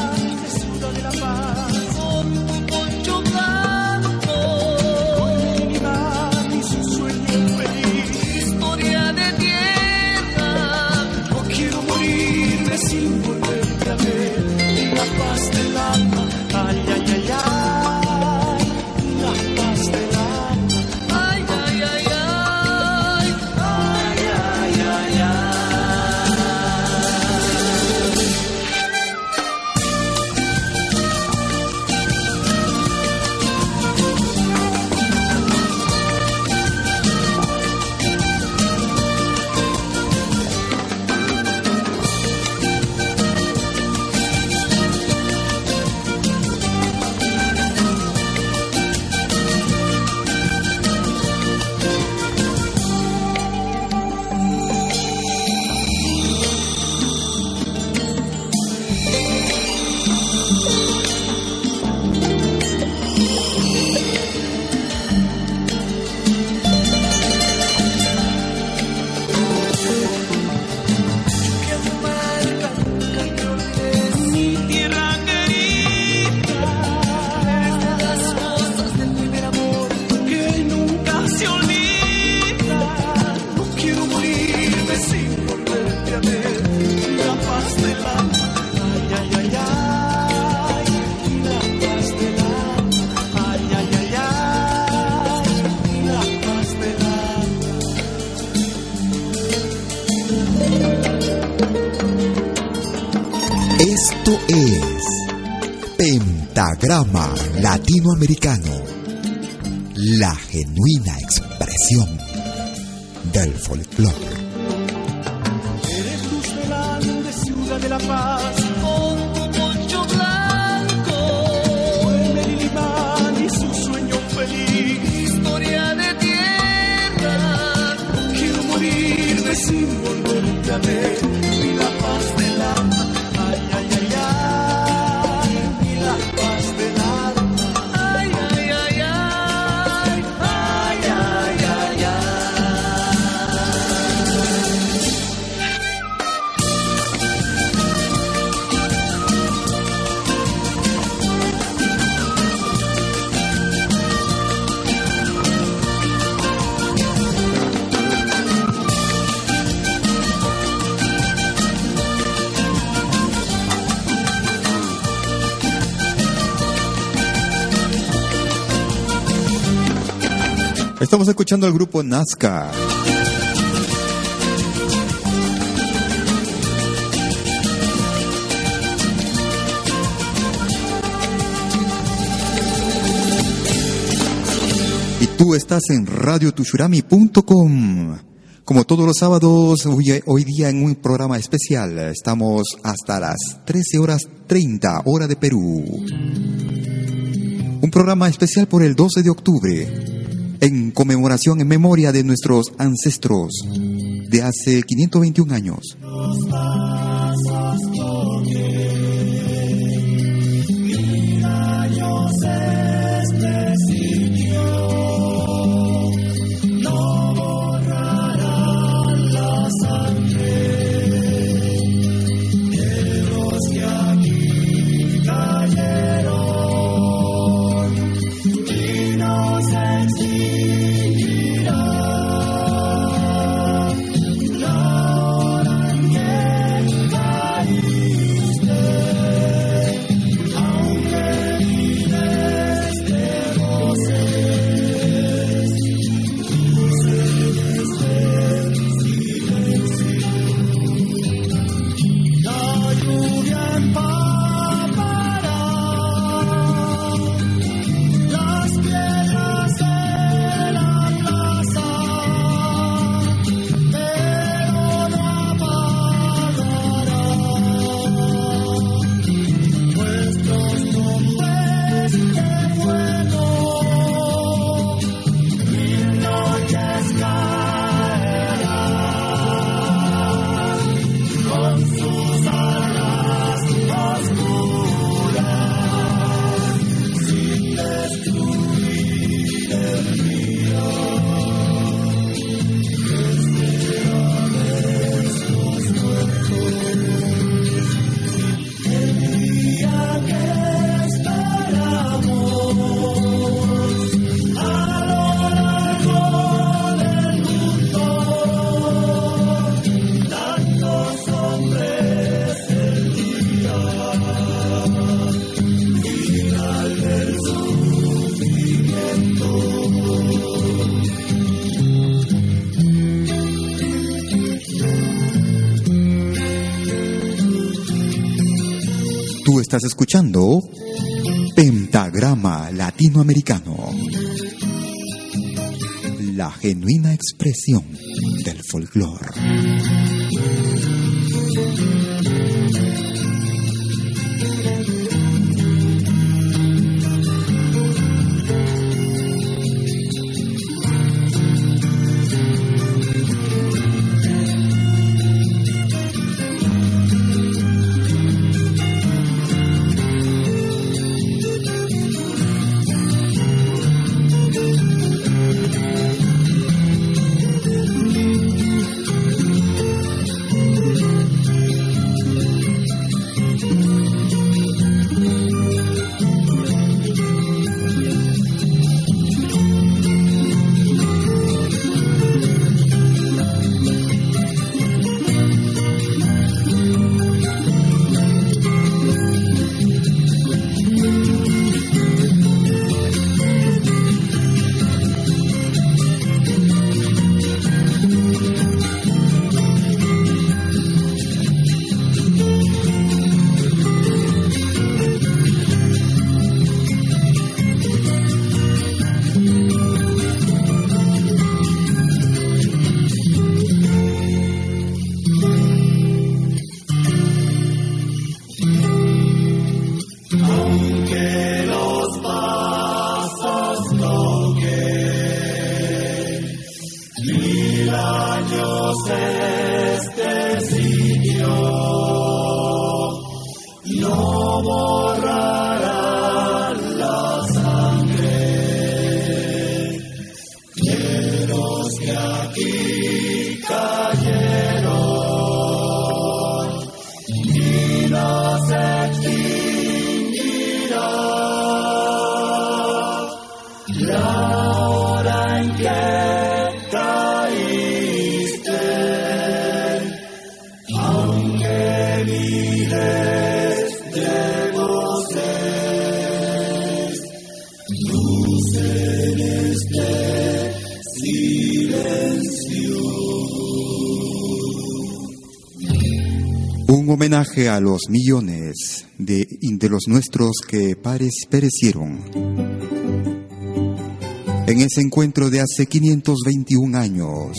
Pentagrama Latinoamericano, la genuina expresión del folclore. Estamos escuchando al grupo Nazca. Tú estás en radiotushurami.com. Como todos los sábados, hoy, hoy día en un programa especial. Estamos hasta las 13 horas 30, hora de Perú. Un programa especial por el 12 de octubre, en conmemoración, en memoria de nuestros ancestros de hace 521 años. Estás escuchando Pentagrama Latinoamericano. La genuina expresión del folclore. A los millones de, de los nuestros que pares- perecieron. en ese encuentro de hace 521 años.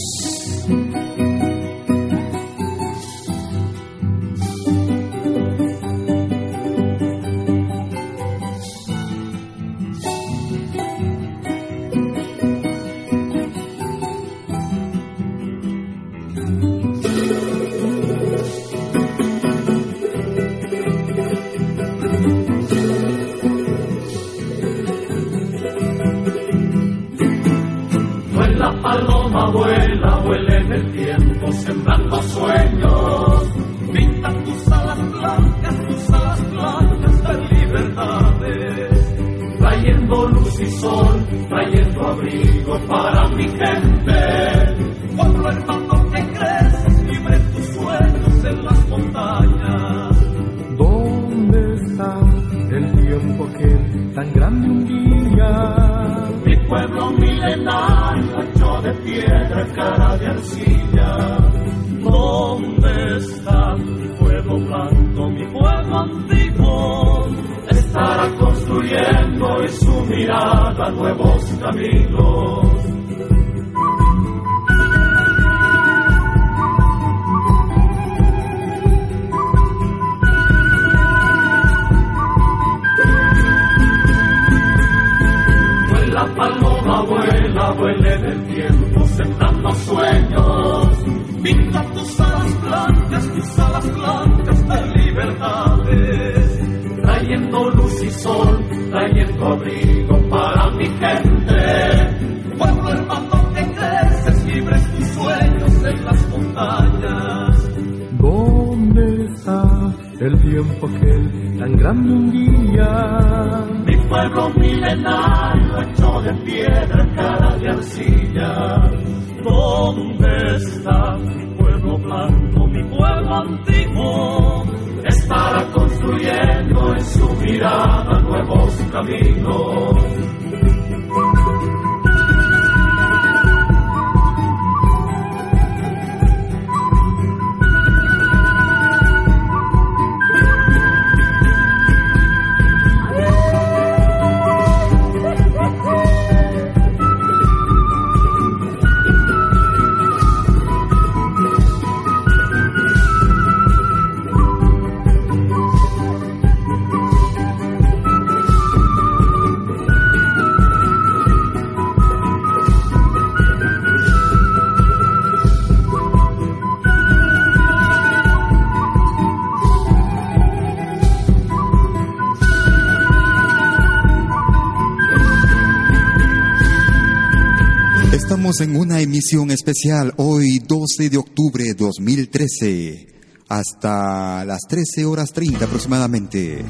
Especial hoy 12 de octubre 2013 hasta las 13 horas 30 aproximadamente.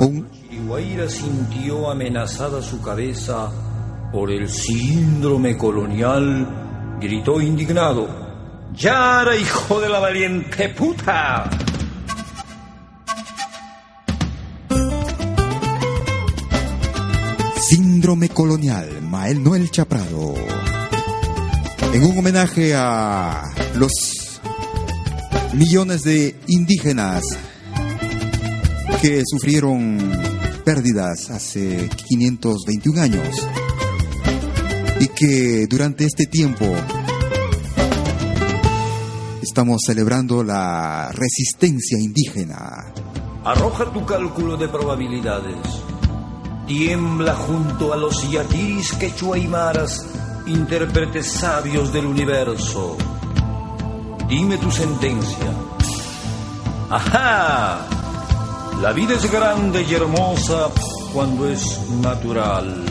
Un- sintió amenazada su cabeza por el síndrome colonial, gritó indignado. ¡Yara, hijo de la valiente puta! Síndrome colonial, Mael Noel Chaprado. En un homenaje a los millones de indígenas que sufrieron pérdidas hace 521 años y que durante este tiempo estamos celebrando la resistencia indígena. Arroja tu cálculo de probabilidades. Tiembla junto a los yatiris quechuaymaras, intérpretes sabios del universo. Dime tu sentencia. ¡Ajá! La vida es grande y hermosa cuando es natural.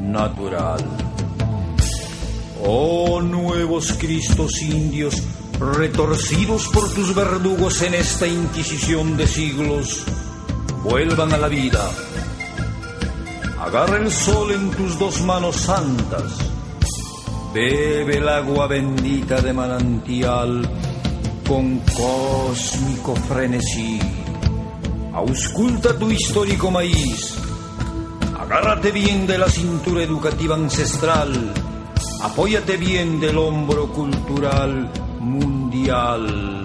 Natural. Oh nuevos Cristos indios, retorcidos por tus verdugos en esta inquisición de siglos, vuelvan a la vida. Agarra el sol en tus dos manos santas. Bebe el agua bendita de manantial con cósmico frenesí. Ausculta tu histórico maíz. Agárrate bien de la cintura educativa ancestral. Apóyate bien del hombro cultural mundial.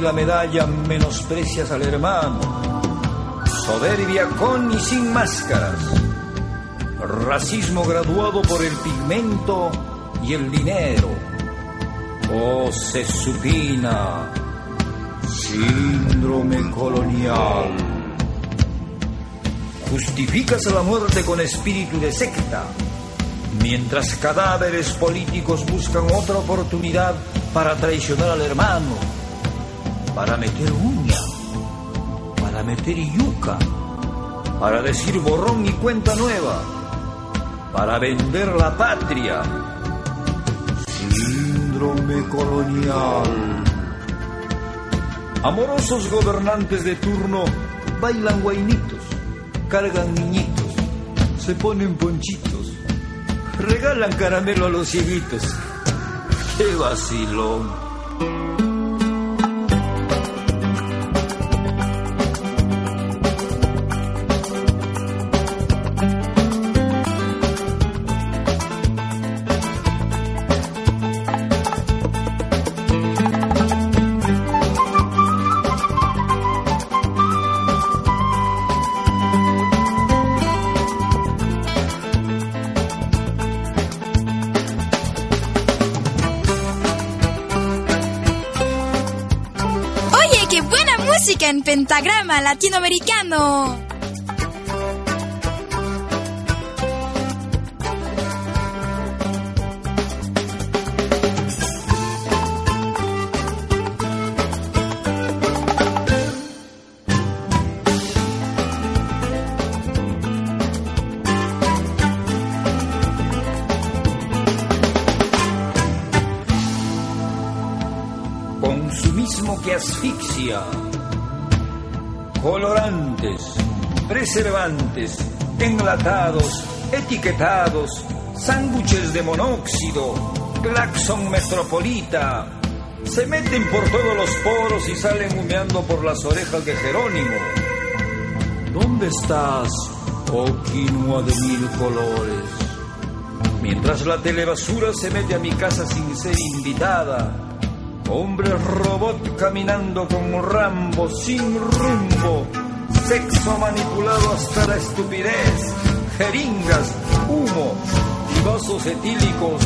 La medalla, menosprecias al hermano. Soberbia con y sin máscaras. Racismo graduado por el pigmento y el dinero. Oh, se supina. Síndrome colonial. Justificas la muerte con espíritu de secta mientras cadáveres políticos buscan otra oportunidad para traicionar al hermano, para meter uña, para meter yuca, para decir borrón y cuenta nueva, para vender la patria. Síndrome colonial. Amorosos gobernantes de turno bailan guainitos, cargan niñitos, se ponen ponchitos regalan caramelo a los cieguitos. ¡Qué vacilón! Pentagrama latinoamericano. Consumismo que asfixia. Preservantes, enlatados, etiquetados, sándwiches de monóxido, claxon metropolita. Se meten por todos los poros y salen humeando por las orejas de Jerónimo. ¿Dónde estás, oh quinoa de mil colores? Mientras la telebasura se mete a mi casa sin ser invitada. Hombre robot caminando con Rambo sin rumbo. Sexo manipulado hasta la estupidez. Jeringas, humo y vasos etílicos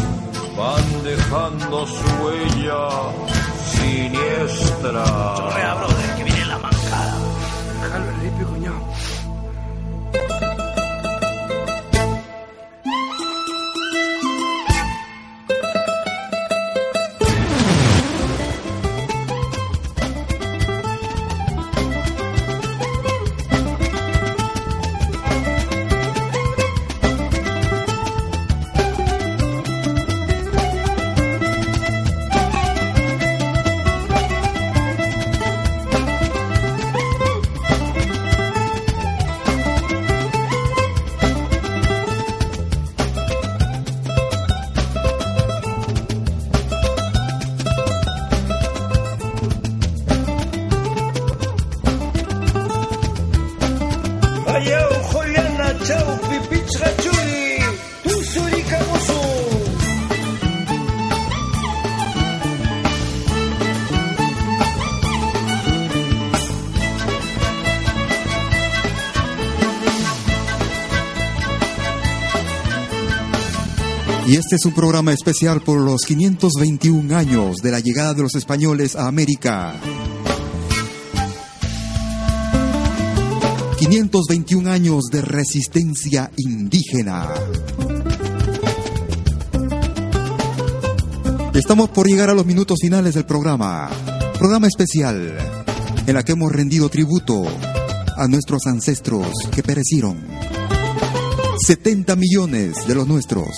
van dejando su huella siniestra. Este es un programa especial por los 521 años de la llegada de los españoles a América. 521 años de resistencia indígena. Estamos por llegar a los minutos finales del programa. Programa especial en la que hemos rendido tributo a nuestros ancestros que perecieron. 70 millones de los nuestros.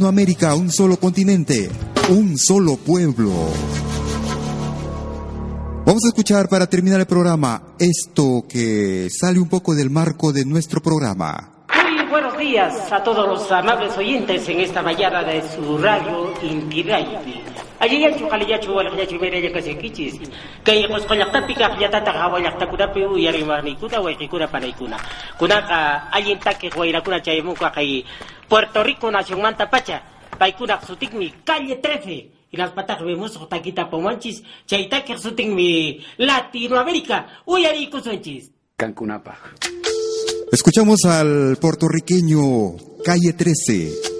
Latinoamérica, un solo continente, un solo pueblo. Vamos a escuchar para terminar el programa esto que sale un poco del marco de nuestro programa. Muy buenos días a todos los amables oyentes en esta mañana de su radio Inti Radio. Allí ya chukali ya chuwal ya chumere ya kasi kichis. Kay kos kolak tapika ya tata kawalak takuda pe u yari mani kuda wa kikura panaikuna. Kuna ka ayin take huayra kuna chaymu ka kay Puerto Rico nación manta pacha. Paikuna sutik mi calle 13. Y las patas vemos taquita pomanchis. Chaita que sutik mi Latinoamérica. Uyari kusunchis. Cancunapa. Escuchamos al puertorriqueño Calle 13,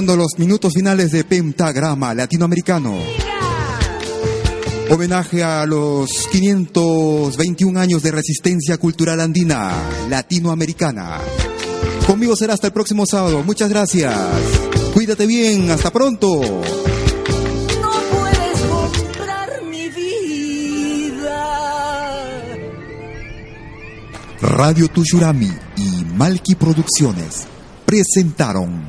Llegando los minutos finales de Pentagrama Latinoamericano. Homenaje a los 521 años de resistencia cultural andina latinoamericana. Conmigo será hasta el próximo sábado. Muchas gracias. Cuídate bien. Hasta pronto. No puedes comprar mi vida. Radio Tushurami y Malki Producciones presentaron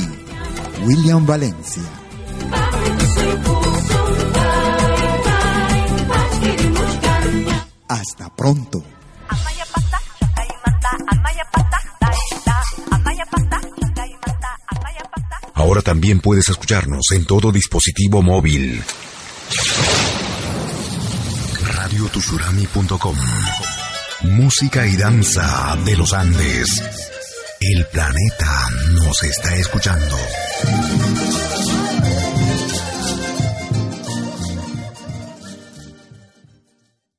William Valencia. Hasta pronto. Ahora también puedes escucharnos en todo dispositivo móvil. Radiotushurami.com Música y danza de los Andes. El planeta nos está escuchando.